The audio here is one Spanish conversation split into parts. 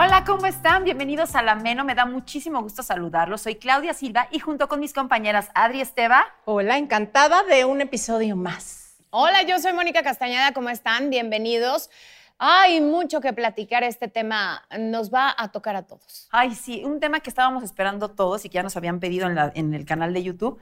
Hola, ¿cómo están? Bienvenidos a La Meno. Me da muchísimo gusto saludarlos. Soy Claudia Silva y junto con mis compañeras Adri Esteba. Hola, encantada de un episodio más. Hola, yo soy Mónica Castañeda. ¿Cómo están? Bienvenidos. Hay mucho que platicar. Este tema nos va a tocar a todos. Ay, sí, un tema que estábamos esperando todos y que ya nos habían pedido en, la- en el canal de YouTube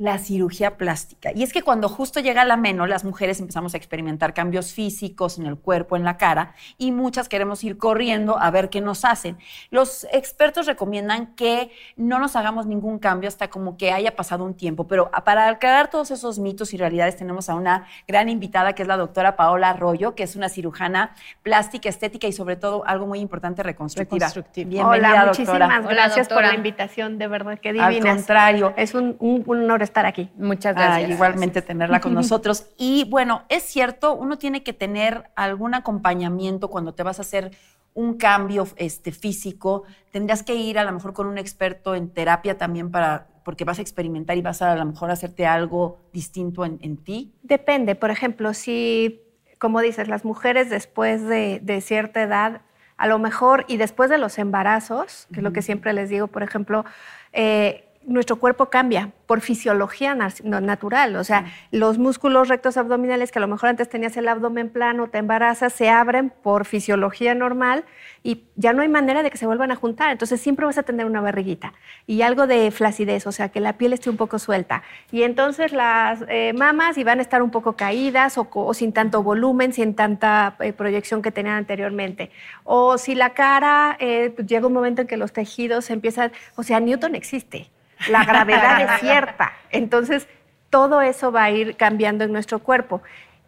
la cirugía plástica. Y es que cuando justo llega la meno, las mujeres empezamos a experimentar cambios físicos en el cuerpo, en la cara, y muchas queremos ir corriendo a ver qué nos hacen. Los expertos recomiendan que no nos hagamos ningún cambio hasta como que haya pasado un tiempo, pero para aclarar todos esos mitos y realidades tenemos a una gran invitada que es la doctora Paola Arroyo, que es una cirujana plástica, estética y sobre todo algo muy importante, reconstructiva. Reconstructiva. Bienvenida, Hola, doctora. muchísimas Hola, gracias por la invitación, de verdad, que Al divinas. contrario. Es un, un- un honor estar aquí. Muchas Ah, gracias. igualmente tenerla con nosotros. Y bueno, es cierto, uno tiene que tener algún acompañamiento cuando te vas a hacer un cambio este, físico. Tendrías que ir a lo mejor con un experto en terapia también para porque vas a experimentar y vas a a lo mejor hacerte algo distinto en, en ti. Depende, por ejemplo, si, como dices, las mujeres después de, de cierta edad, a lo mejor, y después de los embarazos, que es lo que siempre les digo, por ejemplo, eh, nuestro cuerpo cambia por fisiología natural. O sea, los músculos rectos abdominales que a lo mejor antes tenías el abdomen plano, te embarazas, se abren por fisiología normal y ya no hay manera de que se vuelvan a juntar. Entonces siempre vas a tener una barriguita y algo de flacidez, o sea, que la piel esté un poco suelta. Y entonces las eh, mamas y van a estar un poco caídas o sin tanto volumen, sin tanta eh, proyección que tenían anteriormente. O si la cara, eh, pues llega un momento en que los tejidos empiezan, o sea, Newton existe. La gravedad es cierta. Entonces, todo eso va a ir cambiando en nuestro cuerpo.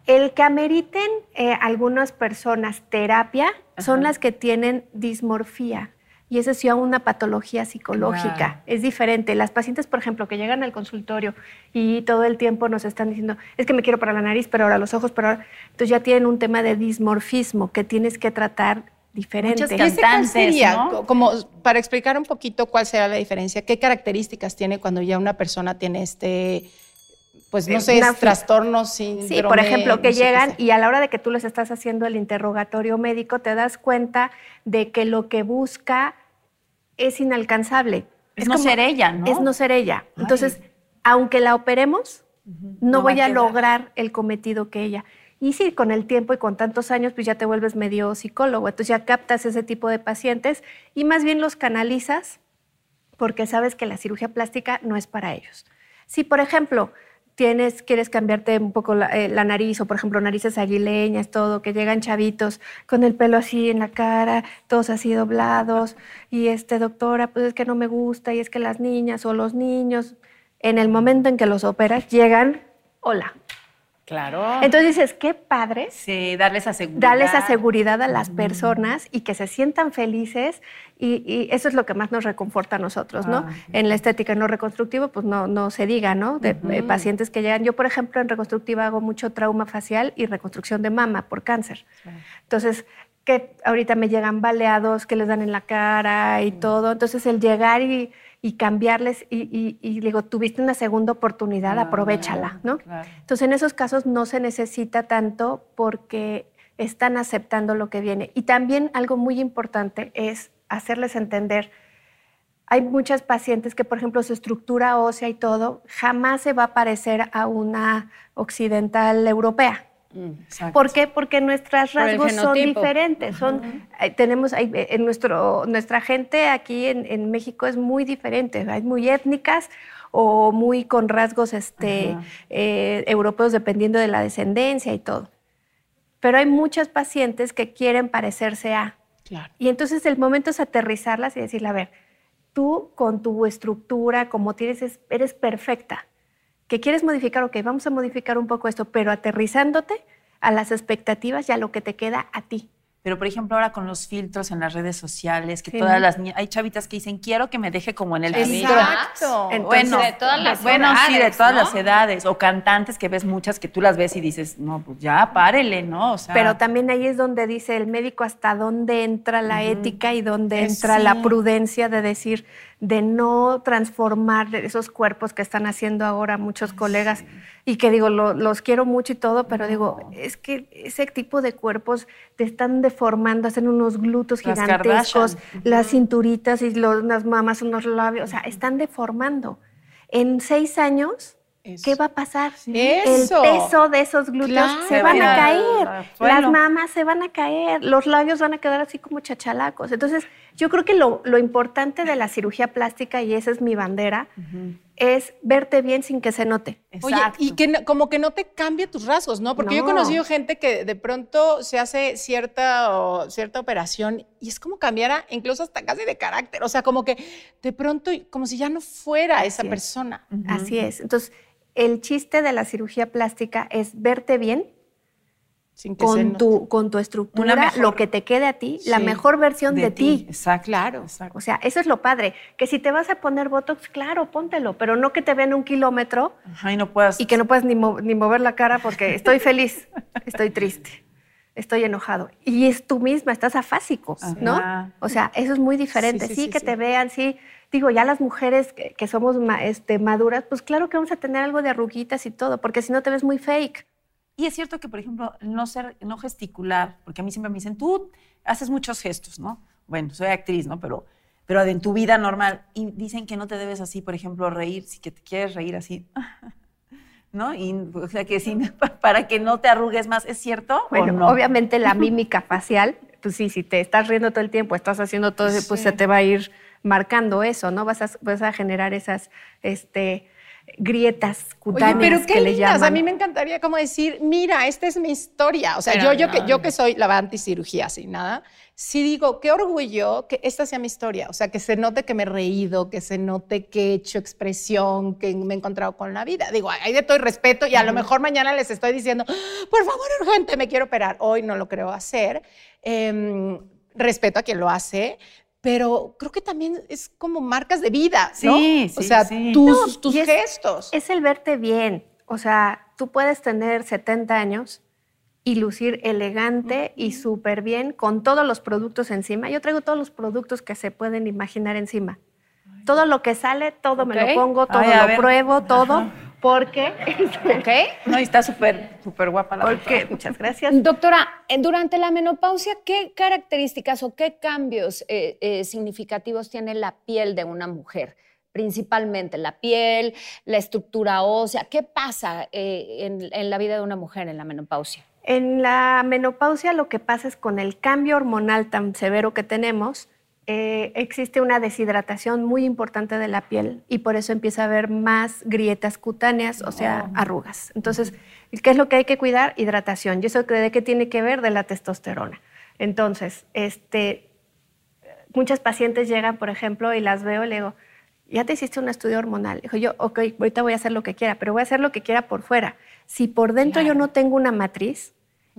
El que ameriten eh, algunas personas terapia son las que tienen dismorfía. Y esa es ya una patología psicológica. Wow. Es diferente. Las pacientes, por ejemplo, que llegan al consultorio y todo el tiempo nos están diciendo, es que me quiero para la nariz, pero ahora los ojos, pero ahora... Entonces ya tienen un tema de dismorfismo que tienes que tratar diferente. Muchas ¿Y ese cuál Cantantes, sería? ¿no? Co- Como para explicar un poquito cuál será la diferencia, qué características tiene cuando ya una persona tiene este, pues no Eh, sé, es trastornos, Sí, síndrome, por ejemplo, que no sé qué llegan y a la hora de que tú les estás haciendo el interrogatorio médico, te das cuenta de que lo que busca es inalcanzable. Es no ser ella, ¿no? Es no ser ella. Entonces, aunque la operemos, no, voy a lograr el cometido que ella. Y sí, con el tiempo y con tantos años, pues ya te vuelves medio psicólogo. Entonces ya captas ese tipo de pacientes y más bien los canalizas porque sabes que la cirugía plástica no es para ellos. Si, por ejemplo, tienes, quieres cambiarte un poco la, eh, la nariz, o por ejemplo, narices aguileñas, todo, que llegan chavitos con el pelo así en la cara, todos así doblados, y este, doctora, pues es que no me gusta, y es que las niñas o los niños, en el momento en que los operas, llegan, hola. Claro. Entonces dices, qué padres sí, darles esa seguridad. darle esa seguridad a las personas y que se sientan felices y, y eso es lo que más nos reconforta a nosotros, ¿no? Ah. En la estética no reconstructiva, pues no, no se diga, ¿no? De pacientes que llegan. Yo, por ejemplo, en reconstructiva hago mucho trauma facial y reconstrucción de mama por cáncer. Entonces, que ahorita me llegan baleados que les dan en la cara y todo. Entonces, el llegar y, y cambiarles y, y- y digo, tuviste una segunda oportunidad, Claro, aprovechala, ¿no? claro. Entonces, en esos casos no se necesita tanto porque están aceptando lo que viene. Y también algo muy importante es hacerles entender. Hay muchas pacientes que, por ejemplo, su estructura ósea y todo jamás se va a parecer a una occidental europea. Exacto. ¿Por qué? Porque nuestros Por rasgos son fenotipo. diferentes. Son, eh, tenemos, eh, en nuestro, nuestra gente aquí en, en México es muy diferente. Hay muy étnicas o muy con rasgos este, eh, europeos dependiendo de la descendencia y todo. Pero hay muchas pacientes que quieren parecerse a. Claro. Y entonces el momento es aterrizarlas y decirle, a ver, tú con tu estructura, como tienes, es- eres perfecta. ¿Que quieres modificar? Ok, vamos a modificar un poco esto, pero aterrizándote a las expectativas y a lo que te queda a ti. Pero, por ejemplo, ahora con los filtros en las redes sociales, que Sí, todas las niñas, hay chavitas que dicen, quiero que me deje como en el Exacto. filtro. Entonces, bueno, de todas las bueno, sí, de todas ¿no? las edades. O cantantes que ves muchas que tú las ves y dices, no, pues ya, párele, ¿no? O sea, Pero también ahí es donde dice el médico hasta dónde entra la ética y dónde Eh, entra sí. la prudencia de decir, de no transformar esos cuerpos que están haciendo ahora muchos colegas y que digo, los quiero mucho y todo, pero digo, es que ese tipo de cuerpos te están deformando, hacen unos glúteos gigantescos, las cinturitas y las mamas, unos labios, o sea, están deformando. En seis años ¿Qué va a pasar? El peso de esos glúteos se van a caer, las mamas se van a caer, los labios van a quedar así como chachalacos. Entonces, yo creo que lo, importante de la cirugía plástica, y esa es mi bandera, es verte bien sin que se note. Oye, y que como que no te cambie tus rasgos, ¿no? Porque yo he conocido gente que de pronto se hace cierta, cierta operación y es como cambiara incluso hasta casi de carácter. O sea, como que de pronto, como si ya no fuera esa persona. Así es. Entonces, el chiste de la cirugía plástica es verte bien con, tu, con tu estructura, lo que te quede a ti, la mejor versión de, ti. Exacto. Claro. O sea, eso es lo padre. Que si te vas a poner Botox, claro, póntelo, pero no que te vean un kilómetro y, no puedas... y que no puedas ni, mover la cara porque estoy feliz, estoy triste, estoy enojado. Y es tú misma, estás afásico, ¿no? O sea, eso es muy diferente. Sí, que te vean, sí digo, ya las mujeres que, somos este, maduras, pues claro que vamos a tener algo de arruguitas y todo, porque si no te ves muy fake. Y es cierto que, por ejemplo, no ser, no gesticular, porque a mí siempre me dicen, tú haces muchos gestos, ¿no? Bueno, soy actriz, ¿no? Pero, pero en tu vida normal, y dicen que no te debes así, por ejemplo, reír, si que te quieres reír así, ¿no? Y, o sea, que sí, para que no te arrugues más, ¿es cierto? Bueno, obviamente la mímica facial, pues sí, si te estás riendo todo el tiempo, estás haciendo todo, eso, pues se te va a ir marcando eso, ¿no? Vas a, vas a generar esas este, grietas cutáneas Oye, pero qué que lindas. le llaman. A mí me encantaría como decir, mira, esta es mi historia. O sea, yo, yo, que, yo que soy la anticirugía, sin nada, sí digo, qué orgullo que esta sea mi historia. O sea, que se note que me he reído, que se note que he hecho expresión, que me he encontrado con la vida. Digo, hay de todo y respeto y a lo mejor mañana les estoy diciendo, por favor, urgente, me quiero operar. Hoy no lo creo hacer. Em, respeto a quien lo hace, pero creo que también es como marcas de vida, ¿no? Sí, sí, O sea, tus, tus gestos. Es el verte bien. O sea, tú puedes tener 70 años y lucir elegante y súper bien con todos los productos encima. Yo traigo todos los productos que se pueden imaginar encima. Todo lo que sale, todo me lo pongo, todo lo pruebo, todo. Porque, ¿ok? No, y está súper, súper guapa la Porque, muchas gracias. Doctora, eh, durante la menopausia, ¿qué características o qué cambios eh, eh, significativos tiene la piel de una mujer? Principalmente la piel, la estructura ósea. ¿Qué pasa en, en la vida de una mujer en la menopausia? En la menopausia lo que pasa es con el cambio hormonal tan severo que tenemos, eh, existe una deshidratación muy importante de la piel y por eso empieza a haber más grietas cutáneas, o sea, oh. arrugas. Entonces, ¿qué es lo que hay que cuidar? Hidratación. ¿Y eso de qué tiene que ver? De la testosterona. Entonces, este, muchas pacientes llegan, por ejemplo, y las veo y le digo, ya te hiciste un estudio hormonal. Dijo yo, ok, ahorita voy a hacer lo que quiera, pero voy a hacer lo que quiera por fuera. Si por dentro yo no tengo una matriz,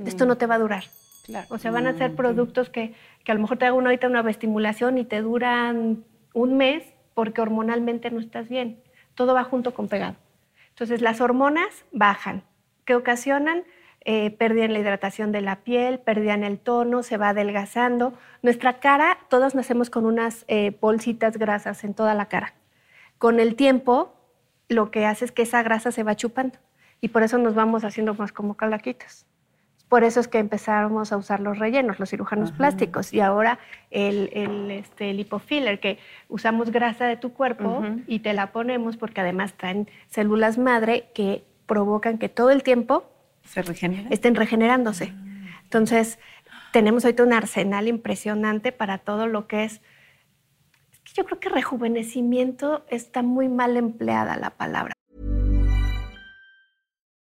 esto no te va a durar. O sea, van a ser mm, productos que, que, a lo mejor te hago una, ahorita una estimulación y te duran un mes porque hormonalmente no estás bien. Todo va junto con pegado. Entonces, las hormonas bajan. ¿Qué ocasionan? Eh, perdían la hidratación de la piel, perdían el tono, se va adelgazando. Nuestra cara, todos nacemos con unas eh, bolsitas grasas en toda la cara. Con el tiempo, lo que hace es que esa grasa se va chupando y por eso nos vamos haciendo más como calaquitas. Por eso es que empezamos a usar los rellenos, los cirujanos plásticos, y ahora el, el, este, lipofiller, que usamos grasa de tu cuerpo y te la ponemos porque además traen células madre que provocan que todo el tiempo ¿Se estén regenerándose. Entonces, tenemos ahorita un arsenal impresionante para todo lo que es yo creo que rejuvenecimiento está muy mal empleada la palabra.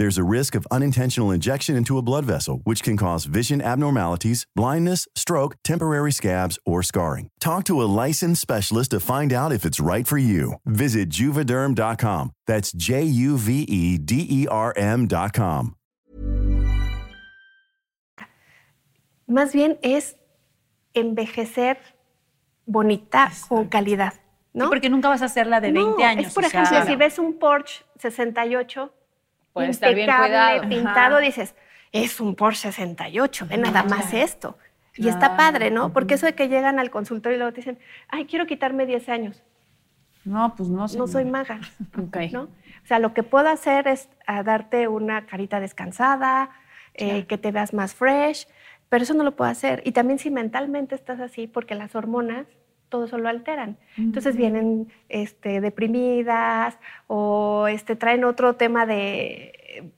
There's a risk of unintentional injection into a blood vessel, which can cause vision abnormalities, blindness, stroke, temporary scabs, or scarring. Talk to a licensed specialist to find out if it's right for you. Visit juvederm.com. That's J U V E D E R M.com. Más bien es envejecer bonita con calidad, ¿no? Sí, porque nunca vas a hacer la de 20 No, años. Es, por o sea, ejemplo, si ves un Porsche 68 Puede estar bien cuidado. pintado, Ajá. dices, es un Porsche 68, ve nada más claro. esto. Y está padre, ¿no? Porque eso de que llegan al consultorio y luego te dicen, ay, quiero quitarme 10 años. No, pues no, No señor. soy maga, Ok. ¿no? O sea, lo que puedo hacer es a darte una carita descansada, eh, que te veas más fresh, pero eso no lo puedo hacer. Y también si mentalmente estás así, porque las hormonas todo eso lo alteran. Entonces vienen este, deprimidas o este, traen otro tema de,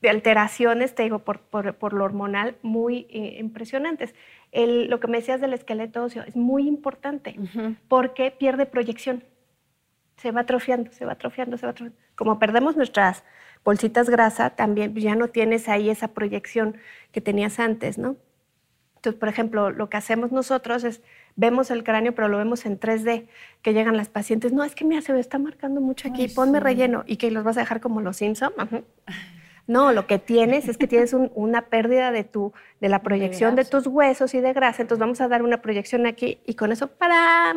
de alteraciones, te digo, por, por- por lo hormonal, muy eh, impresionantes. El- lo que me decías del esqueleto óseo es muy importante porque pierde proyección se va atrofiando, se va atrofiando, se va atrofiando. Como perdemos nuestras bolsitas grasa, también ya no tienes ahí esa proyección que tenías antes, ¿no? Entonces, por ejemplo, lo que hacemos nosotros es, vemos el cráneo, pero lo vemos en 3D, que llegan las pacientes, no, es que mira, se me está marcando mucho aquí, ponme relleno, y que los vas a dejar como los Simpson. Ajá. No, lo que tienes es que tienes un- una pérdida de, tu, de la proyección de, tus huesos y de grasa, entonces vamos a dar una proyección aquí y con eso, para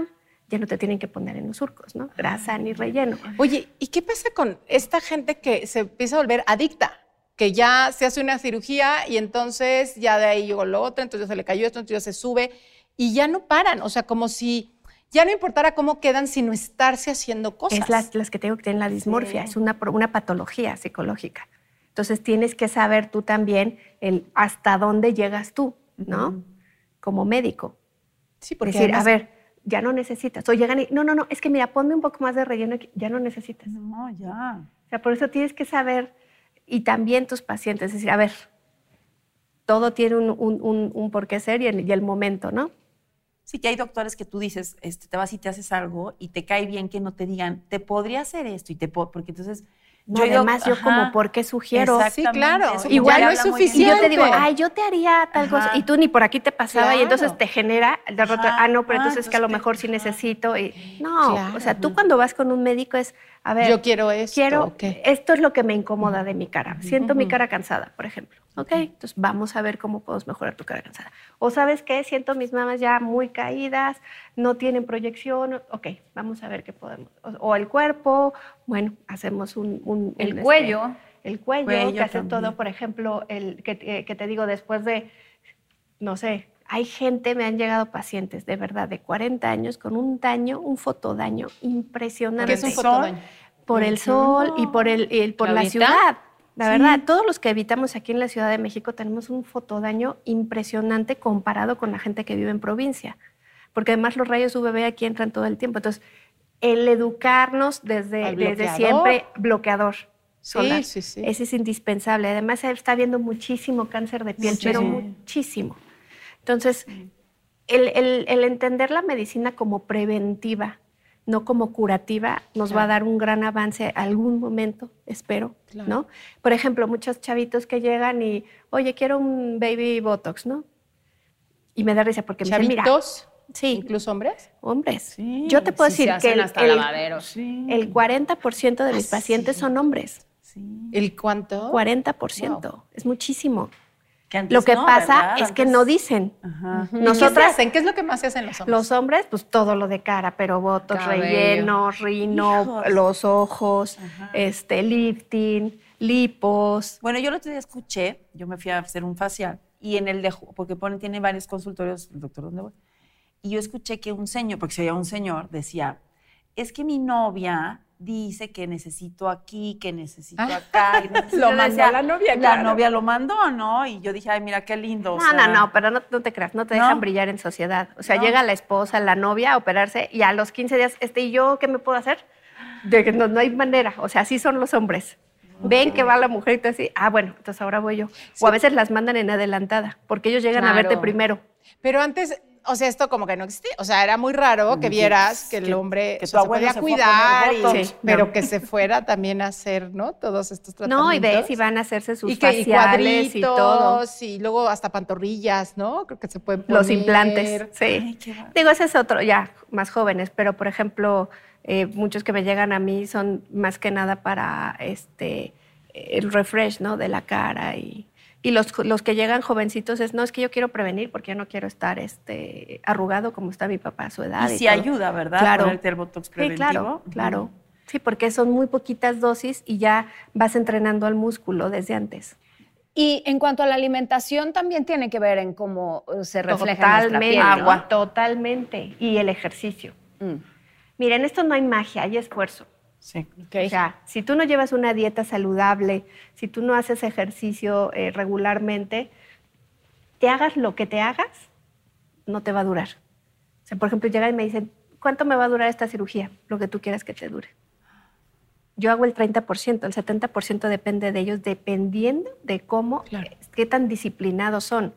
ya no te tienen que poner en los surcos, ¿no? Grasa ni relleno. Oye, ¿y qué pasa con esta gente que se empieza a volver adicta? Que ya se hace una cirugía y entonces ya de ahí llegó lo otro, entonces ya se le cayó esto, entonces ya se sube y ya no paran. O sea, como si ya no importara cómo quedan, sino estarse haciendo cosas. Es las, las que tengo que tienen la dismorfia, es una, una patología psicológica. Entonces tienes que saber tú también el hasta dónde llegas tú, ¿no? Como médico. Sí, porque Decir, además- a ver, ya no necesitas. O llegan y, no, no, no, es que mira, ponme un poco más de relleno aquí, ya no necesitas. No, ya. O sea, por eso tienes que saber, y también tus pacientes, es decir, a ver, todo tiene un, un, un, un por qué ser y el, y el momento, ¿no? Sí, que hay doctores que tú dices, este, te vas y te haces algo y te cae bien que no te digan, te podría hacer esto y te puedo, porque entonces... No, además, yo ajá, como, ¿por qué sugiero? Sí, claro. eso Igual no es bien. Y yo te digo, ay, yo te haría tal cosa. Y tú ni por aquí te pasaba. Y entonces te genera el de rato, Ajá. ah, no, pero Ah, entonces que a lo entonces mejor sí necesito. Y, no, Claro. o sea, tú cuando vas con un médico es, a ver, Yo quiero esto, quiero, esto es lo que me incomoda de mi cara. Siento mi cara cansada, por ejemplo. Ok, entonces vamos a ver cómo podemos mejorar tu cara cansada. O sabes qué, siento mis mamas ya muy caídas, no tienen proyección. Ok, vamos a ver qué podemos. O, o el cuerpo, bueno, hacemos un... un- El un, este, cuello. el cuello, Cuello que hace también. todo, por ejemplo, el que, eh, que te digo, después de, no sé, hay gente, me han llegado pacientes de verdad de 40 años con un daño, un fotodaño impresionante. ¿Qué es un fotodaño? Por el sol y por, el, por la ciudad. La verdad, todos los que habitamos aquí en la Ciudad de México tenemos un fotodaño impresionante comparado con la gente que vive en provincia. Porque además los rayos UVB aquí entran todo el tiempo. Entonces, el educarnos desde, desde siempre, bloqueador. Sí, solar. sí, sí. Ese es indispensable. Además, está viendo muchísimo cáncer de piel, Sí. pero muchísimo. Entonces, el, el- el entender la medicina como preventiva, no como curativa, nos va a dar un gran avance algún momento, espero, Claro. ¿no? Por ejemplo, muchos chavitos que llegan y, oye, quiero un baby botox, ¿no? Y me da risa porque me dicen, mira, Chavitos. Sí. ¿Incluso hombres? Hombres. Sí, Yo te puedo decir que el, el, 40% de mis pacientes son hombres. ¿El cuánto? 40%. Es muchísimo. Lo que pasa es que no dicen. Nosotras, ¿Qué, ¿Qué es lo que más se hacen los hombres? Los hombres, pues todo lo de cara, pero botox, relleno, rino, los ojos, este, lifting, lipos. Bueno, yo el otro día escuché, yo me fui a hacer un facial y en el de, porque pone, tiene varios consultorios, el doctor, ¿dónde voy? Y yo escuché que un señor, porque se veía un señor, decía, es que mi novia dice que necesito aquí, que necesito ah. acá. lo mandó la novia, La novia lo mandó, ¿no? Y yo dije, ay, mira qué lindo. No, no, no, pero no, te creas, no te dejan brillar en sociedad. O sea, llega la esposa, la novia a operarse y a los 15 días, este, ¿y yo qué me puedo hacer? De que no, no hay manera. O sea, así son los hombres. Ven que va la mujer y te dice, ah, bueno, entonces ahora voy yo. O a veces las mandan en adelantada, porque ellos llegan a verte primero. Pero antes, o sea, esto como que no existía. O sea, era muy raro que vieras que el hombre que, se podía cuidar, pero que se fuera también a hacer, ¿no? Todos estos tratamientos. No, y ves, y van a hacerse sus y que, faciales y, todo. Y luego hasta pantorrillas, ¿no? Creo que se pueden poner. Los implantes, sí. Digo, ese es otro, ya, más jóvenes, pero por ejemplo, eh, muchos que me llegan a mí son más que nada para este el refresh, ¿no? De la cara y y los, los, que llegan jovencitos es, no, es que yo quiero prevenir porque yo no quiero estar este, arrugado como está mi papá a su edad. Y, sí ayuda, ¿verdad? Claro. Ponerte el Botox preventivo. Sí, claro, claro. Sí, porque son muy poquitas dosis y ya vas entrenando al músculo desde antes. Y en cuanto a la alimentación, también tiene que ver en cómo uh, se refleja Totalmente, en agua. Totalmente. Y el ejercicio. Mm. Miren, esto no hay magia, hay esfuerzo. Sí. O sea, si tú no llevas una dieta saludable, si tú no haces ejercicio eh, regularmente, te hagas lo que te hagas, no te va a durar. O sea, por ejemplo, llegan y me dicen, ¿cuánto me va a durar esta cirugía? Lo que tú quieras que te dure. Yo hago el 30%, el 70% depende de ellos, dependiendo de cómo, eh, qué tan disciplinados son.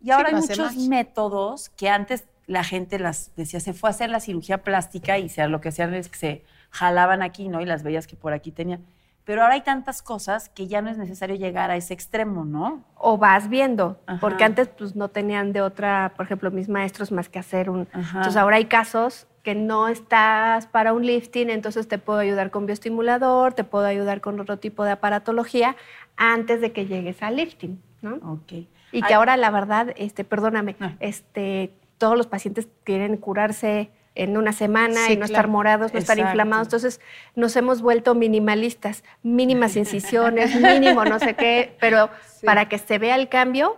Y ahora hay muchos métodos que antes la gente las decía, se fue a hacer la cirugía plástica y sea, lo que hacían es que se jalaban aquí, ¿no? Y las veías que por aquí tenían. Pero ahora hay tantas cosas que ya no es necesario llegar a ese extremo, ¿no? O vas viendo, porque antes pues no tenían de otra, por ejemplo, mis maestros más que hacer un... Entonces ahora hay casos que no estás para un lifting, entonces te puedo ayudar con bioestimulador, te puedo ayudar con otro tipo de aparatología antes de que llegues al lifting, ¿no? Ok. Y que ahora la verdad, este, perdóname, ah. este, todos los pacientes quieren curarse en una semana y no estar morados, no estar inflamados. Entonces nos hemos vuelto minimalistas, mínimas incisiones, mínimo no sé qué, pero para que se vea el cambio,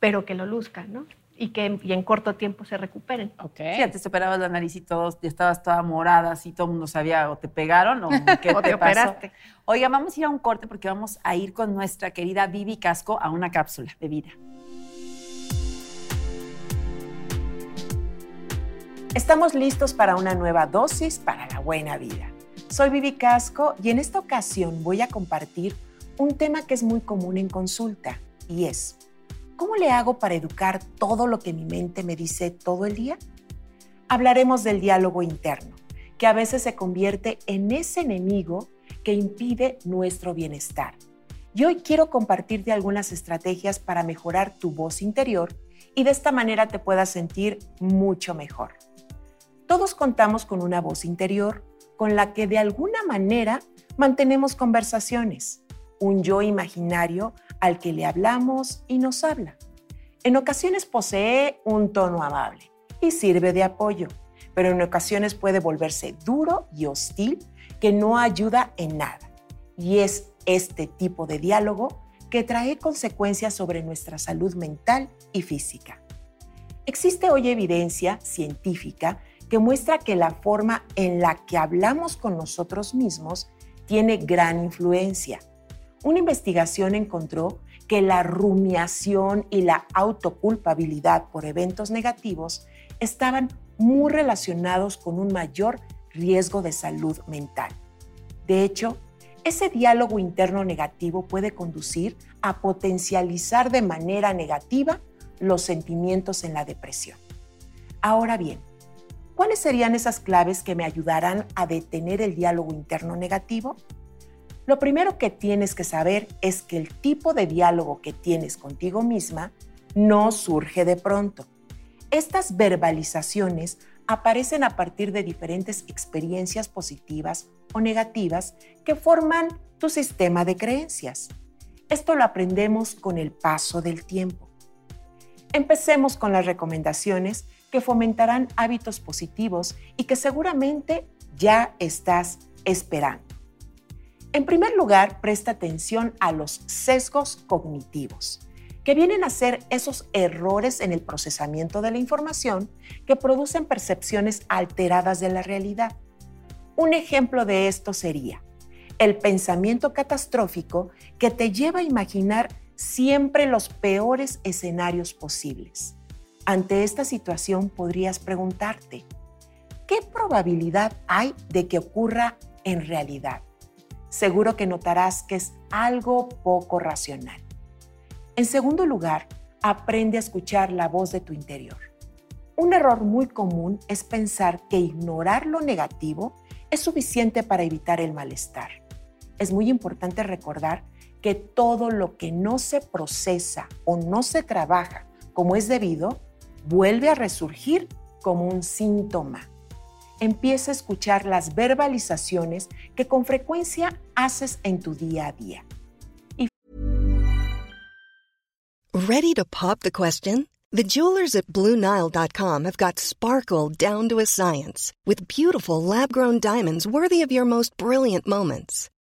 pero que lo luzcan, ¿no? Y que y en corto tiempo se recuperen. Okay. Sí, antes te operabas la nariz y todo, estabas toda morada, así todo el mundo sabía o te pegaron o qué te, operaste. Oiga, vamos a ir a un corte porque vamos a ir con nuestra querida Vivi Casco a una cápsula de vida. Estamos listos para una nueva dosis para la buena vida. Soy Vivi Casco y en esta ocasión voy a compartir un tema que es muy común en consulta y es, ¿cómo le hago para educar todo lo que mi mente me dice todo el día? Hablaremos del diálogo interno, que a veces se convierte en ese enemigo que impide nuestro bienestar. Y hoy quiero compartirte algunas estrategias para mejorar tu voz interior y de esta manera te puedas sentir mucho mejor. Todos contamos con una voz interior con la que de alguna manera mantenemos conversaciones, un yo imaginario al que le hablamos y nos habla. En ocasiones posee un tono amable y sirve de apoyo, pero en ocasiones puede volverse duro y hostil que no ayuda en nada. Y es este tipo de diálogo que trae consecuencias sobre nuestra salud mental y física. Existe hoy evidencia científica que muestra que la forma en la que hablamos con nosotros mismos tiene gran influencia. Una investigación encontró que la rumiación y la autoculpabilidad por eventos negativos estaban muy relacionados con un mayor riesgo de salud mental. De hecho, ese diálogo interno negativo puede conducir a potencializar de manera negativa los sentimientos en la depresión. Ahora bien, ¿Cuáles serían esas claves que me ayudarán a detener el diálogo interno negativo? Lo primero que tienes que saber es que el tipo de diálogo que tienes contigo misma no surge de pronto. Estas verbalizaciones aparecen a partir de diferentes experiencias positivas o negativas que forman tu sistema de creencias. Esto lo aprendemos con el paso del tiempo. Empecemos con las recomendaciones que fomentarán hábitos positivos y que seguramente ya estás esperando. En primer lugar, presta atención a los sesgos cognitivos, que vienen a ser esos errores en el procesamiento de la información que producen percepciones alteradas de la realidad. Un ejemplo de esto sería el pensamiento catastrófico que te lleva a imaginar siempre los peores escenarios posibles. Ante esta situación podrías preguntarte, ¿qué probabilidad hay de que ocurra en realidad? Seguro que notarás que es algo poco racional. En segundo lugar, aprende a escuchar la voz de tu interior. Un error muy común es pensar que ignorar lo negativo es suficiente para evitar el malestar. Es muy importante recordar que todo lo que no se procesa o no se trabaja como es debido, vuelve a resurgir como un síntoma. Empieza a escuchar las verbalizaciones que con frecuencia haces en tu día a día. Ready to pop the question? The jewelers at BlueNile.com have got sparkle down to a science with beautiful lab-grown diamonds worthy of your most brilliant moments.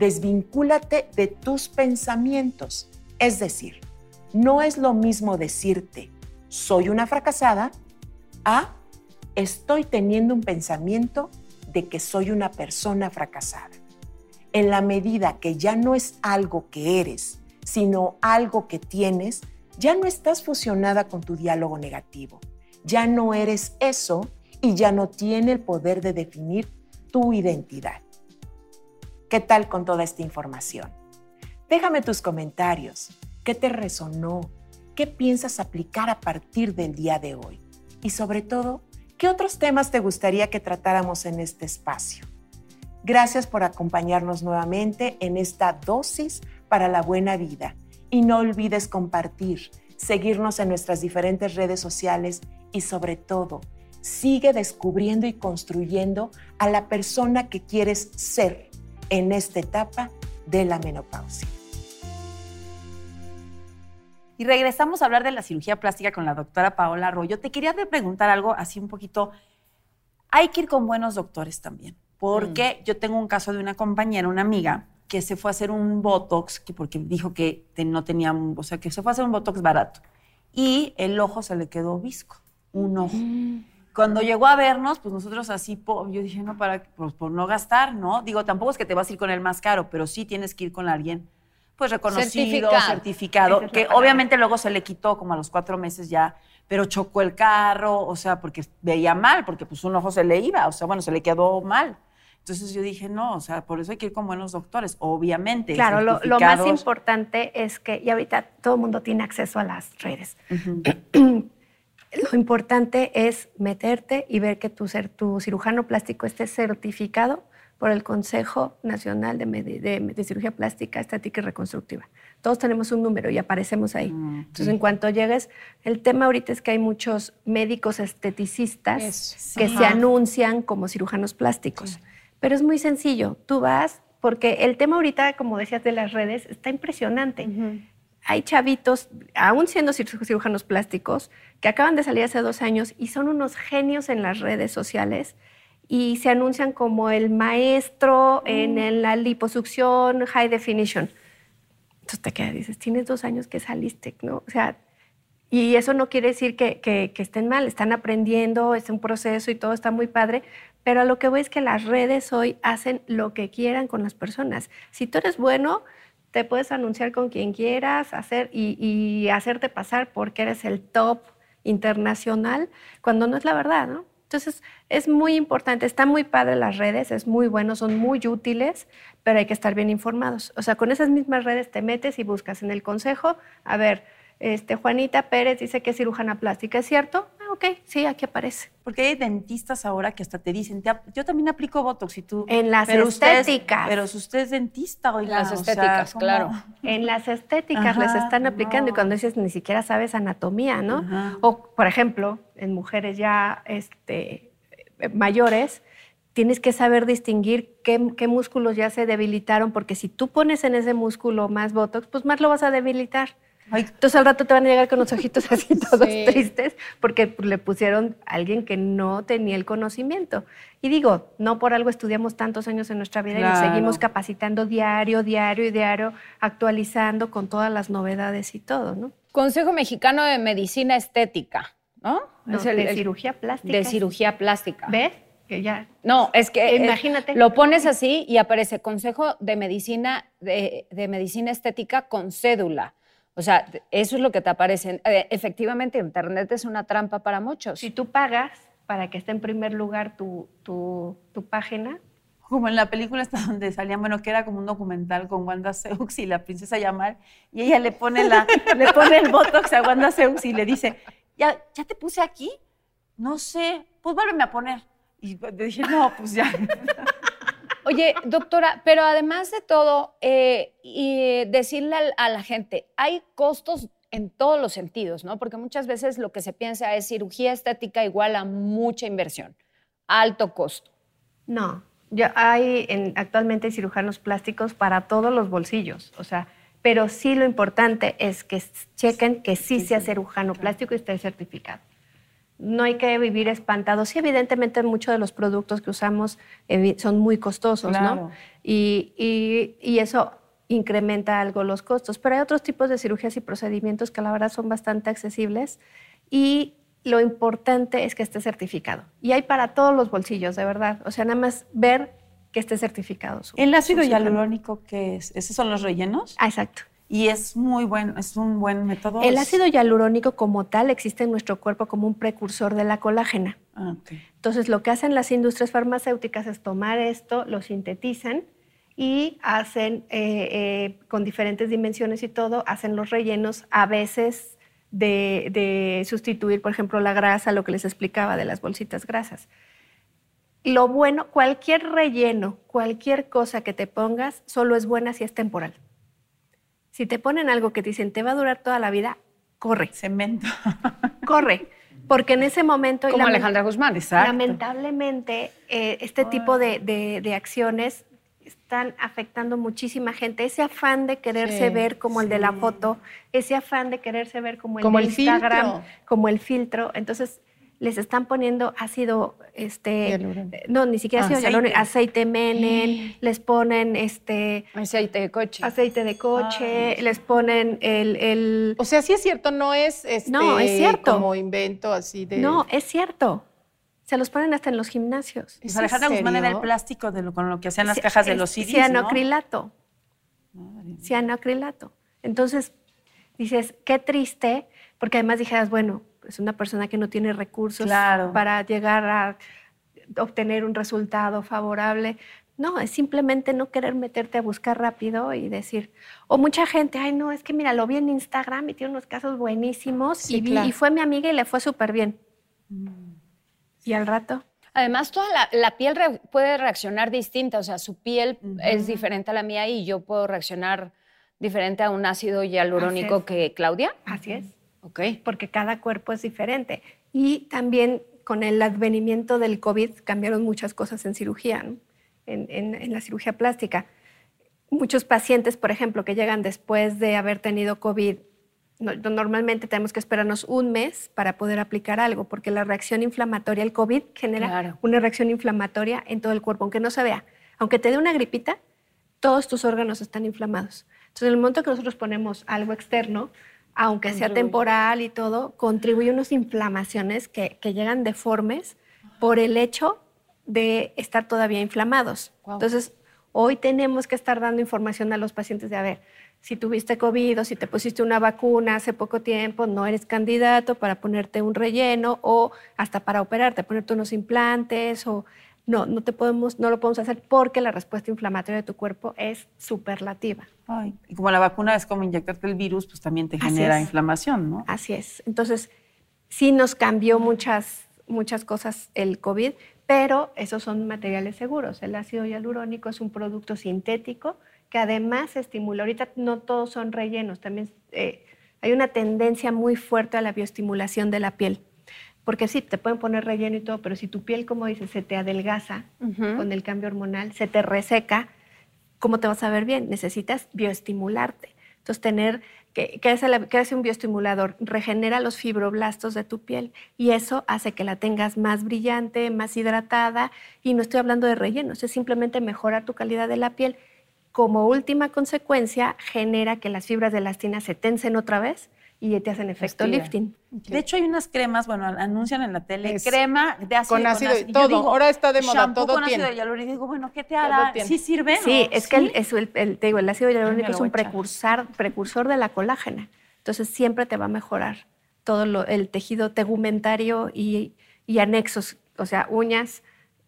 desvincúlate de tus pensamientos. Es decir, no es lo mismo decirte, soy una fracasada, a estoy teniendo un pensamiento de que soy una persona fracasada. En la medida que ya no es algo que eres, sino algo que tienes, ya no estás fusionada con tu diálogo negativo. Ya no eres eso y ya no tiene el poder de definir tu identidad. ¿Qué tal con toda esta información? Déjame tus comentarios. ¿Qué te resonó? ¿Qué piensas aplicar a partir del día de hoy? Y sobre todo, ¿qué otros temas te gustaría que tratáramos en este espacio? Gracias por acompañarnos nuevamente en esta dosis para la buena vida. Y no olvides compartir, seguirnos en nuestras diferentes redes sociales y sobre todo, sigue descubriendo y construyendo a la persona que quieres ser en esta etapa de la menopausia. Y regresamos a hablar de la cirugía plástica con la doctora Paola Arroyo. Te quería preguntar algo así un poquito. Hay que ir con buenos doctores también, porque mm. yo tengo un caso de una compañera, una amiga, que se fue a hacer un Botox, que porque dijo que no tenía, o sea, que se fue a hacer un Botox barato. Y el ojo se le quedó visco, un ojo. Mm cuando llegó a vernos, pues nosotros así, yo dije, no, para, pues, por no gastar, ¿no? Digo, tampoco es que te vas a ir con el más caro, pero sí tienes que ir con alguien, pues reconocido, certificado, que obviamente luego se le quitó como a los cuatro meses ya, pero chocó el carro, o sea, porque veía mal, porque pues un ojo se le iba, o sea, bueno, se le quedó mal. Entonces yo dije, no, o sea, por eso hay que ir con buenos doctores, obviamente. Claro, lo, más importante es que, y ahorita todo el mundo tiene acceso a las redes. Lo importante es meterte y ver que tu, tu cirujano plástico esté certificado por el Consejo Nacional de, Cirugía Plástica, Estética y Reconstructiva. Todos tenemos un número y aparecemos ahí. Mm, Entonces, en cuanto llegues, el tema ahorita es que hay muchos médicos esteticistas que se anuncian como cirujanos plásticos. Pero es muy sencillo. Tú vas, porque el tema ahorita, como decías, de las redes, está impresionante hay chavitos, aún siendo cirujanos plásticos, que acaban de salir hace dos años y son unos genios en las redes sociales y se anuncian como el maestro en, en la liposucción high definition. Entonces te quedas, dices, tienes dos años que saliste, ¿no? O sea, y eso no quiere decir que, que, que, estén mal, están aprendiendo, es un proceso y todo está muy padre, pero a lo que voy es que las redes hoy hacen lo que quieran con las personas. Si tú eres bueno, te puedes anunciar con quien quieras hacer y, hacerte pasar porque eres el top internacional, cuando no es la verdad, ¿no? Entonces, es muy importante, están muy padres las redes, es muy bueno, son muy útiles, pero hay que estar bien informados. O sea, con esas mismas redes te metes y buscas en el consejo, a ver, este, Juanita Pérez dice que es cirujana plástica, ¿es cierto? Ah, ok, sí, aquí aparece. Porque hay dentistas ahora que hasta te dicen, yo también aplico Botox y tú... En las estéticas. pero si usted es dentista, oiga, Las estéticas, claro. En las estéticas les están aplicando y cuando dices ni siquiera sabes anatomía, ¿no? O, por ejemplo, en mujeres ya este, mayores, tienes que saber distinguir qué, qué, músculos ya se debilitaron, porque si tú pones en ese músculo más Botox, pues más lo vas a debilitar. Entonces al rato te van a llegar con los ojitos así todos sí. tristes porque le pusieron a alguien que no tenía el conocimiento. Y digo, no por algo estudiamos tantos años en nuestra vida claro. y nos seguimos capacitando diario, diario y diario, actualizando con todas las novedades y todo, ¿no? Consejo Mexicano de Medicina Estética, ¿no? no es el, de el, cirugía plástica. De cirugía plástica. ¿Ves? Que ya. No, es que imagínate. Es, lo pones así y aparece Consejo de Medicina de, de Medicina Estética con cédula. O sea, eso es lo que te aparece. Eh, efectivamente, Internet es una trampa para muchos. Si tú pagas para que esté en primer lugar tu, tu, tu página. Como en la película esta donde salían, bueno, que era como un documental con Wanda Seux y la princesa Yamal, y ella le pone, la, le pone el botox a Wanda Seux y le dice, ¿Ya, ¿ya te puse aquí? No sé, pues vuélveme a poner. Y dije, no, pues ya. Oye, doctora, pero además de todo, eh, y decirle a, la gente, hay costos en todos los sentidos, ¿no? Porque muchas veces lo que se piensa es cirugía estética igual a mucha inversión, alto costo. No, ya hay en, actualmente cirujanos plásticos para todos los bolsillos, o sea, pero sí lo importante es que chequen que sí, sí sea cirujano plástico y esté certificado no hay que vivir espantados. Sí, evidentemente muchos de los productos que usamos son muy costosos, claro. ¿no? Y, y, y, eso incrementa algo los costos. Pero hay otros tipos de cirugías y procedimientos que la verdad son bastante accesibles y lo importante es que esté certificado. Y hay para todos los bolsillos, de verdad. O sea, nada más ver que esté certificado. Su, ¿El ácido hialurónico qué es? ¿Esos son los rellenos? Ah, exacto y es muy buen, es un buen método. El ácido hialurónico como tal existe en nuestro cuerpo como un precursor de la colágena. Ah, okay. Entonces lo que hacen las industrias farmacéuticas es tomar esto, lo sintetizan y hacen eh, eh, con diferentes dimensiones y todo, hacen los rellenos a veces de, de sustituir, por ejemplo, la grasa, lo que les explicaba de las bolsitas grasas. Lo bueno, cualquier relleno, cualquier cosa que te pongas, solo es buena si es temporal. Si te ponen algo que te dicen te va a durar toda la vida, corre. Cemento. corre. Porque en ese momento. Como Alejandra Guzmán, exacto. Lamentablemente, eh, este tipo de, de, de, acciones están afectando muchísima gente. Ese afán de quererse sí, ver como sí. el de la foto, ese afán de quererse ver como el como de el Instagram, filtro. como el filtro. Entonces, les están poniendo ácido, este, no, ni siquiera ácido aceite, hialurónico, aceite menen, les ponen este aceite de coche, aceite de coche, Ay. les ponen el, el, o sea, sí es cierto, no es este, no es cierto, como invento así de, no es cierto. Se los ponen hasta en los gimnasios. Pues Alejandra Guzmán era el plástico de lo, con lo que hacían las cajas de los CDs, Cianoacrilato. ¿no? Cianoacrilato. Entonces, dices, qué triste, porque además dijeras, bueno, es una persona que no tiene recursos claro. para llegar a obtener un resultado favorable. No, es simplemente no querer meterte a buscar rápido y decir, o mucha gente, ay, no, es que mira, lo vi en Instagram y tiene unos casos buenísimos sí, y, vi, claro. y, fue mi amiga y le fue súper bien. Mm. Y al rato. Además, toda la, la piel re puede reaccionar distinta, o sea, su piel uh -huh. es diferente a la mía y yo puedo reaccionar diferente a un ácido hialurónico es. que Claudia. Así es. Ok. Porque cada cuerpo es diferente. Y también con el advenimiento del COVID cambiaron muchas cosas en cirugía, ¿no? en, en, en, la cirugía plástica. Muchos pacientes, por ejemplo, que llegan después de haber tenido COVID normalmente tenemos que esperarnos un mes para poder aplicar algo, porque la reacción inflamatoria, el COVID genera una reacción inflamatoria en todo el cuerpo, aunque no se vea. Aunque te dé una gripita, todos tus órganos están inflamados. Entonces, en el momento que nosotros ponemos algo externo, aunque sea temporal y todo, contribuye a unas inflamaciones que, llegan deformes por el hecho de estar todavía inflamados. Entonces, hoy tenemos que estar dando información a los pacientes de, a ver, si tuviste COVID o si te pusiste una vacuna hace poco tiempo, no eres candidato para ponerte un relleno o hasta para operarte, ponerte unos implantes o no, no, te podemos, no lo podemos hacer porque la respuesta inflamatoria de tu cuerpo es superlativa. y como la vacuna es como inyectarte el virus, pues también te genera inflamación, ¿no? Así es. Entonces, sí nos cambió muchas, muchas cosas el COVID, pero esos son materiales seguros. El ácido hialurónico es un producto sintético que además estimula. Ahorita no todos son rellenos, también eh, hay una tendencia muy fuerte a la bioestimulación de la piel. Porque sí, te pueden poner relleno y todo, pero si tu piel, como dices, se te adelgaza con el cambio hormonal, se te reseca, ¿cómo te vas a ver bien? Necesitas bioestimularte. Entonces, tener, ¿qué, hace, un bioestimulador? Regenera los fibroblastos de tu piel y eso hace que la tengas más brillante, más hidratada. Y no estoy hablando de rellenos, es simplemente mejorar tu calidad de la piel. Como última consecuencia, genera que las fibras de elastina se tensen otra vez y te hacen efecto lifting. De hecho, hay unas cremas, bueno, anuncian en la tele, crema de ácido con ácido, y todo. Ahora está de moda, todo con tiene. ácido hialurónico. digo, bueno, ¿qué te hará? ¿Sí sirve? Sí, es que el, te digo, el ácido hialurónico es un precursor, precursor de la colágena. Entonces, siempre te va a mejorar todo el tejido tegumentario y, anexos, o sea, uñas,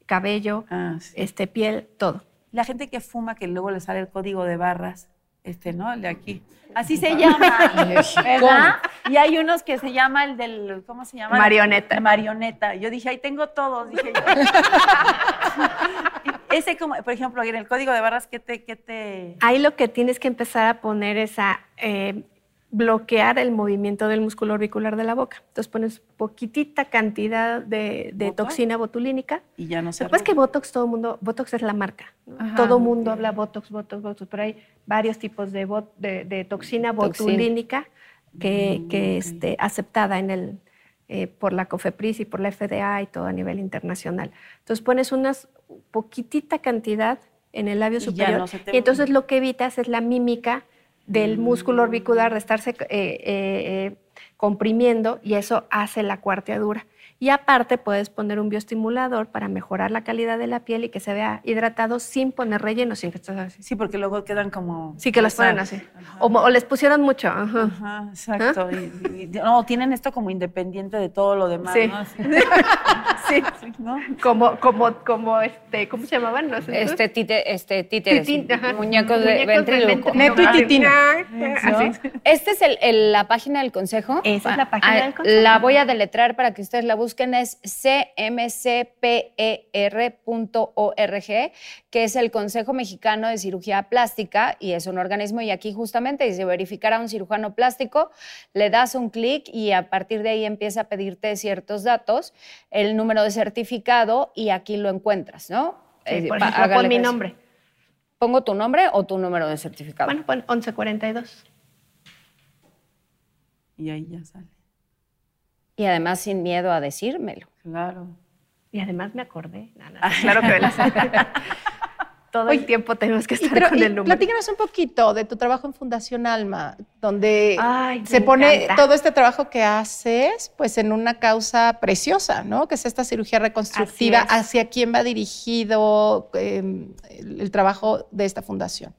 cabello, ah, este, piel, todo. La gente que fuma, que luego le sale el código de barras, este, ¿no? El de aquí. Así se llama, ¿verdad? Y hay unos que se llama el del, ¿cómo se llama? Marioneta. marioneta. Yo dije, ahí tengo todos. Dije, Ese como, por ejemplo, en el código de barras, ¿qué te, qué te...? Ahí lo que tienes que empezar a poner es a eh, bloquear el movimiento del músculo orbicular de la boca. Entonces pones poquitita cantidad de, toxina botulínica. Y ya no se Después que Botox, todo mundo, Botox es la marca. todo el mundo habla Botox, Botox, Botox, pero hay varios tipos de, de, toxina botulínica que, mm, que este, aceptada en el, eh, por la COFEPRIS y por la FDA y todo a nivel internacional. Entonces pones una poquitita cantidad en el labio superior y entonces lo que evitas es la mímica del músculo orbicular de estarse eh, eh, eh, comprimiendo y eso hace la cuarteadura. Y aparte puedes poner un bioestimulador para mejorar la calidad de la piel y que se vea hidratado sin poner relleno, sin que estés así. Sí, porque luego quedan como... Sí, que los ponen así. O, les pusieron mucho. Ajá, exacto. no, tienen esto como independiente de todo lo demás, sí. ¿no? sí. ¿no? Como, como, como, este, ¿cómo se llamaban? No sé, este, tite, este, títeres, muñecos, de ventríloco. Neto y titina. Esta es el, la página del consejo. Esa es la página del consejo. La voy a deletrar para que ustedes la busquen busquen es cmcper.org, que es el Consejo Mexicano de Cirugía Plástica y es un organismo y aquí justamente dice verificar a un cirujano plástico, le das un clic y a partir de ahí empieza a pedirte ciertos datos, el número de certificado y aquí lo encuentras, ¿no? Sí, eh, por ejemplo, pon mi nombre. ¿Pongo tu nombre o tu número de certificado? Bueno, pon 1142. Y ahí ya sale. Y además sin miedo a decírmelo. Claro. Y además me acordé. claro que me la Todo el tiempo tenemos que estar con el número. Platícanos un poquito de tu trabajo en Fundación Alma, donde se pone todo este trabajo que haces pues en una causa preciosa, ¿no? Que es esta cirugía reconstructiva. ¿Hacia quién va dirigido em, el, trabajo de esta fundación?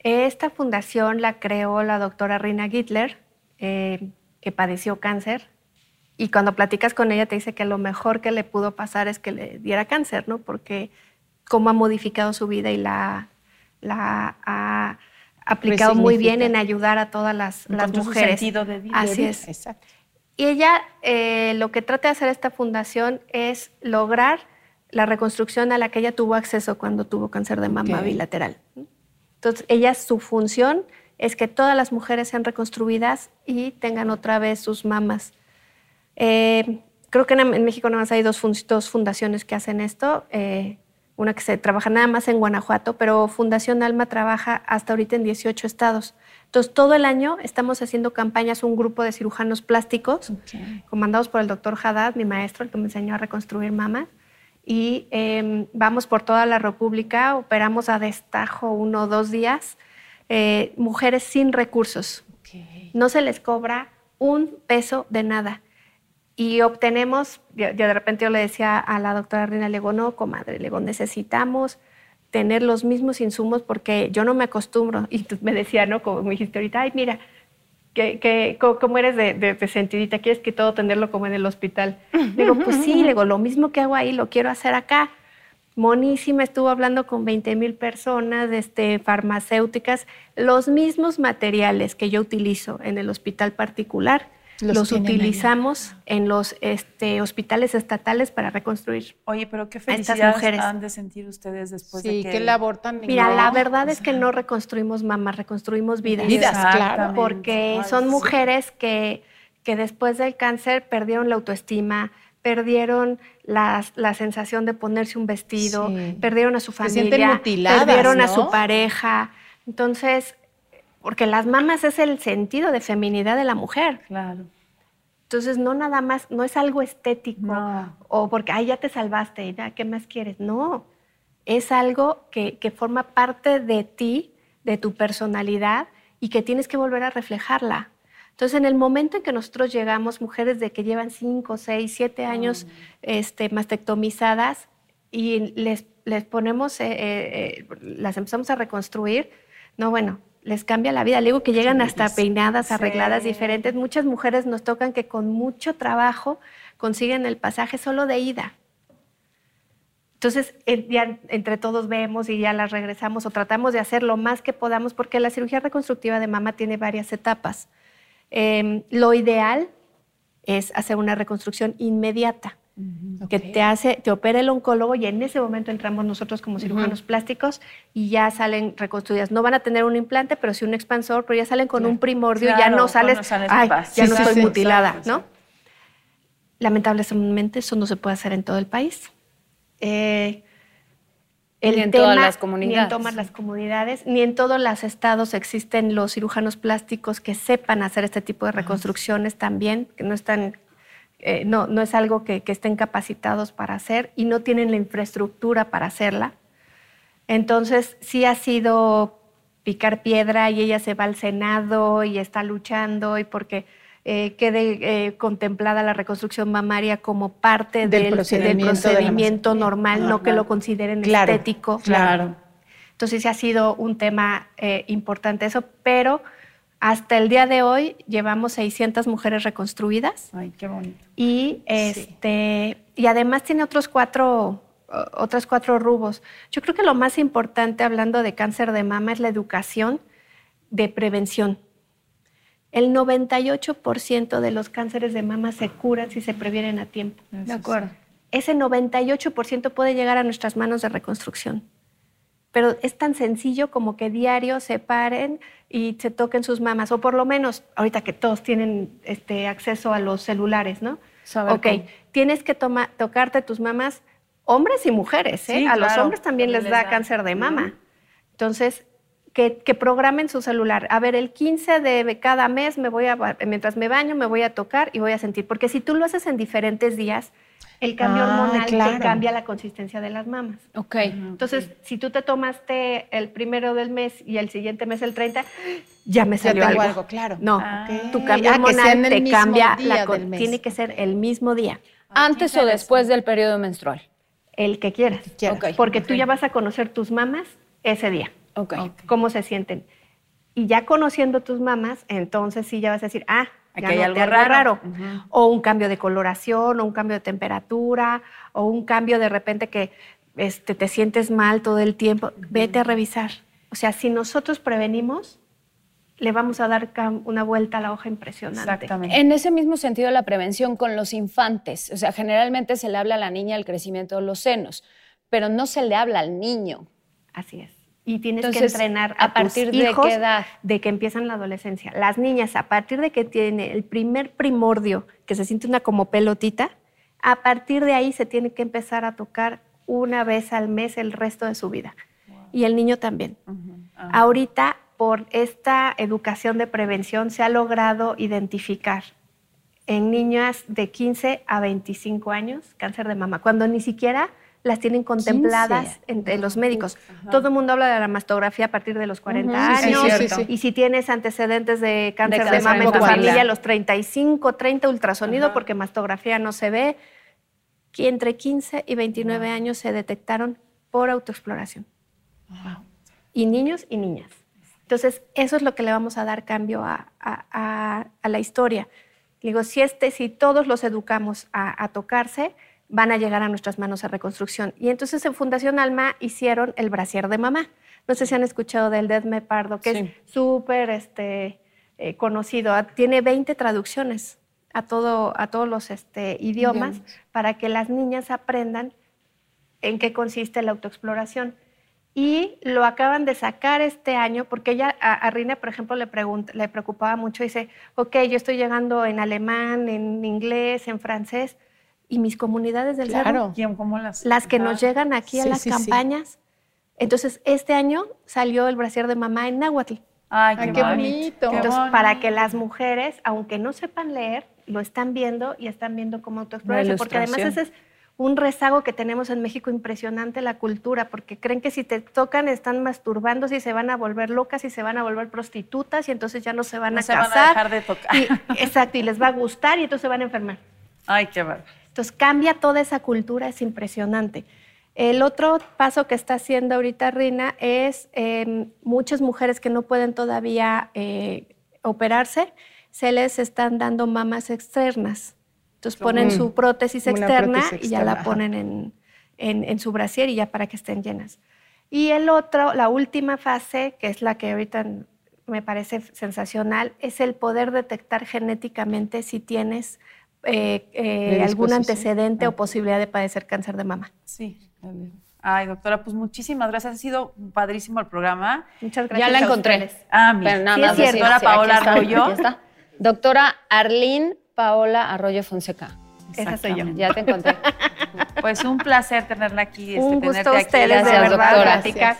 Esta fundación la creó la doctora Rina Gittler, eh, que padeció cáncer y cuando platicas con ella te dice que lo mejor que le pudo pasar es que le diera cáncer, ¿no? Porque cómo ha modificado su vida y la, la ha aplicado muy bien en ayudar a todas las, las mujeres. sentido de vida. Así es. Exacto. Y ella eh, lo que trata de hacer esta fundación es lograr la reconstrucción a la que ella tuvo acceso cuando tuvo cáncer de mama bilateral. Entonces, ella, su función es que todas las mujeres sean reconstruidas y tengan otra vez sus mamas eh, creo que en, México nada más hay dos, fundaciones que hacen esto. Eh, una que se trabaja nada más en Guanajuato, pero Fundación Alma trabaja hasta ahorita en 18 estados. Entonces, todo el año estamos haciendo campañas, un grupo de cirujanos plásticos, comandados por el doctor Haddad, mi maestro, el que me enseñó a reconstruir mamas. Y em, vamos por toda la República, operamos a destajo uno o dos días, eh, mujeres sin recursos. No se les cobra un peso de nada. Y obtenemos, ya, de repente yo le decía a la doctora Rina, le digo, no, comadre, le digo, necesitamos tener los mismos insumos porque yo no me acostumbro. Y tú me decía, ¿no? Como me dijiste ahorita, ay, mira, que, ¿cómo eres de, de, sentidita? ¿Quieres que todo tenerlo como en el hospital? Digo, pues sí, digo, lo mismo que hago ahí lo quiero hacer acá. Monísima, estuvo hablando con 20 mil personas, este, farmacéuticas, los mismos materiales que yo utilizo en el hospital particular los, utilizamos en los este, hospitales estatales para reconstruir. Oye, pero qué felicidad han de sentir ustedes después de que... Sí, qué labor tan Mira, la verdad es que no reconstruimos mamás, reconstruimos vidas. Vidas, claro. Porque son mujeres que, que después del cáncer perdieron la autoestima, perdieron la, la sensación de ponerse un vestido, perdieron a su familia, perdieron a su pareja. Entonces, porque las mamas es el sentido de feminidad de la mujer. Claro. Entonces, no nada más, no es algo estético o porque, ay, ya te salvaste, ya, ¿qué más quieres? No, es algo que, que, forma parte de ti, de tu personalidad y que tienes que volver a reflejarla. Entonces, en el momento en que nosotros llegamos, mujeres de que llevan 5, 6, 7 años este, mastectomizadas y les, les ponemos, eh, eh, eh, las empezamos a reconstruir, no, bueno, les cambia la vida. Le digo que llegan hasta peinadas, arregladas, diferentes. Muchas mujeres nos tocan que con mucho trabajo consiguen el pasaje solo de ida. Entonces, ya entre todos vemos y ya las regresamos o tratamos de hacer lo más que podamos, porque la cirugía reconstructiva de mama tiene varias etapas. Em, lo ideal es hacer una reconstrucción inmediata que te hace, te opera el oncólogo y en ese momento entramos nosotros como cirujanos plásticos y ya salen reconstruidas. No van a tener un implante, pero sí un expansor, pero ya salen con un primordio, ya no sales, ay, ya no estoy mutilada, ¿no? Lamentablemente eso no se puede hacer en todo el país. Eh, ni en todas las comunidades. Ni en todas las comunidades, ni en todos los estados existen los cirujanos plásticos que sepan hacer este tipo de reconstrucciones también, que no están eh, no, no es algo que, estén capacitados para hacer y no tienen la infraestructura para hacerla. Entonces, sí ha sido picar piedra y ella se va al Senado y está luchando y porque eh, quede eh, contemplada la reconstrucción mamaria como parte del, procedimiento, normal, no que lo consideren estético. Claro. Entonces, sí ha sido un tema importante eso, pero hasta el día de hoy llevamos 600 mujeres reconstruidas. Ay, qué bonito. Y, este, y además tiene otros cuatro, otros cuatro rubos. Yo creo que lo más importante hablando de cáncer de mama es la educación de prevención. El 98% de los cánceres de mama se curan si se previenen a tiempo. de acuerdo. Ese 98% puede llegar a nuestras manos de reconstrucción pero es tan sencillo como que diario se paren y se toquen sus mamas, o por lo menos ahorita que todos tienen este, acceso a los celulares, ¿no? ok, tienes que tocarte tus mamas, hombres y mujeres, ¿eh? a los hombres también les, da, cáncer de mama. Entonces, que, que, programen su celular. A ver, el 15 de cada mes me voy a, mientras me baño, me voy a tocar y voy a sentir, porque si tú lo haces en diferentes días, el cambio ah, hormonal te cambia la consistencia de las mamas. Ok. Entonces, si tú te tomaste el primero del mes y el siguiente mes el 30, ya me salió algo. claro. No, tu cambio hormonal te cambia la tiene que ser el mismo día. Antes o después del periodo menstrual. El que quieras. Porque tú ya vas a conocer tus mamas ese día. Ok. Cómo se sienten. Y ya conociendo tus mamas, entonces sí ya vas a decir, ah, Aquí hay algo raro. O un cambio de coloración, o un cambio de temperatura, o un cambio de repente que este, te sientes mal todo el tiempo. Vete a revisar. O sea, si nosotros prevenimos, le vamos a dar una vuelta a la hoja impresionante. Exactamente. En ese mismo sentido, la prevención con los infantes. O sea, generalmente se le habla a la niña del crecimiento de los senos, pero no se le habla al niño. Así es y tienes que entrenar a, partir de qué edad de que empiezan la adolescencia. Las niñas a partir de que tiene el primer primordio, que se siente una como pelotita, a partir de ahí se tiene que empezar a tocar una vez al mes el resto de su vida. Y el niño también. Ahorita por esta educación de prevención se ha logrado identificar en niñas de 15 a 25 años cáncer de mama, cuando ni siquiera las tienen contempladas entre los médicos. Todo el mundo habla de la mastografía a partir de los 40 años. y si tienes antecedentes de cáncer de, mama en tu familia, los 35, 30 ultrasonido, porque mastografía no se ve, que entre 15 y 29 años se detectaron por autoexploración. Y niños y niñas. Entonces, eso es lo que le vamos a dar cambio a, la historia. Digo, si, este, si todos los educamos a tocarse, van a llegar a nuestras manos a reconstrucción. Y entonces en Fundación Alma hicieron el brasier de mamá. No sé si han escuchado del Dedme Pardo, que es súper este, eh, conocido. Ah, tiene 20 traducciones a, todo, a todos los este, idiomas para que las niñas aprendan en qué consiste la autoexploración. Y lo acaban de sacar este año porque ella, a, Rina, por ejemplo, le, le preocupaba mucho. Dice, ok, yo estoy llegando en alemán, en inglés, en francés y mis comunidades del claro. ¿Cómo las? Las que nos llegan aquí a las campañas. Entonces, este año salió el brasier de mamá en náhuatl. Ay, qué, bonito. Entonces, para que las mujeres, aunque no sepan leer, lo están viendo y están viendo cómo autoexplorarse. Porque además ese es un rezago que tenemos en México impresionante, la cultura, porque creen que si te tocan están masturbándose y se van a volver locas y se van a volver prostitutas y entonces ya no se van a se casar. Van a dejar de tocar. exacto, y les va a gustar y entonces se van a enfermar. Ay, qué bárbaro. Entonces cambia toda esa cultura, es impresionante. El otro paso que está haciendo ahorita Rina es em, muchas mujeres que no pueden todavía eh, operarse, se les están dando mamas externas. Entonces ponen su prótesis externa y ya la ponen en, en, su brasier y ya para que estén llenas. Y el otro, la última fase, que es la que ahorita me parece sensacional, es el poder detectar genéticamente si tienes eh, eh, algún antecedente o posibilidad de padecer cáncer de mama. Sí. Ay, doctora, pues muchísimas gracias. Ha sido padrísimo el programa. Muchas gracias. Ya la encontré. Ah, mira. nada sí, doctora Paola Arroyo. Doctora Arlín Paola Arroyo Fonseca. Esa soy yo. Ya te encontré. Pues un placer tenerla aquí. Este, un gusto a ustedes, de verdad, doctora.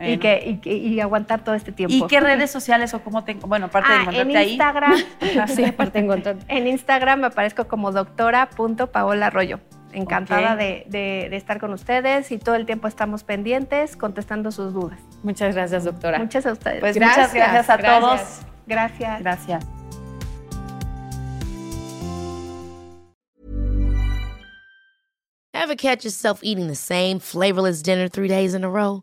Y, que, y, aguantar todo este tiempo. ¿Y qué redes sociales o cómo tengo? Bueno, aparte de ah, encontrarte en Instagram, sí, aparte de. En Instagram me aparezco como doctora.paolarroyo. Encantada de, de, estar con ustedes y todo el tiempo estamos pendientes contestando sus dudas. Muchas gracias, doctora. Muchas a ustedes. Pues muchas gracias a todos. Gracias. Gracias. Ever catch yourself eating the same flavorless dinner three days in a row?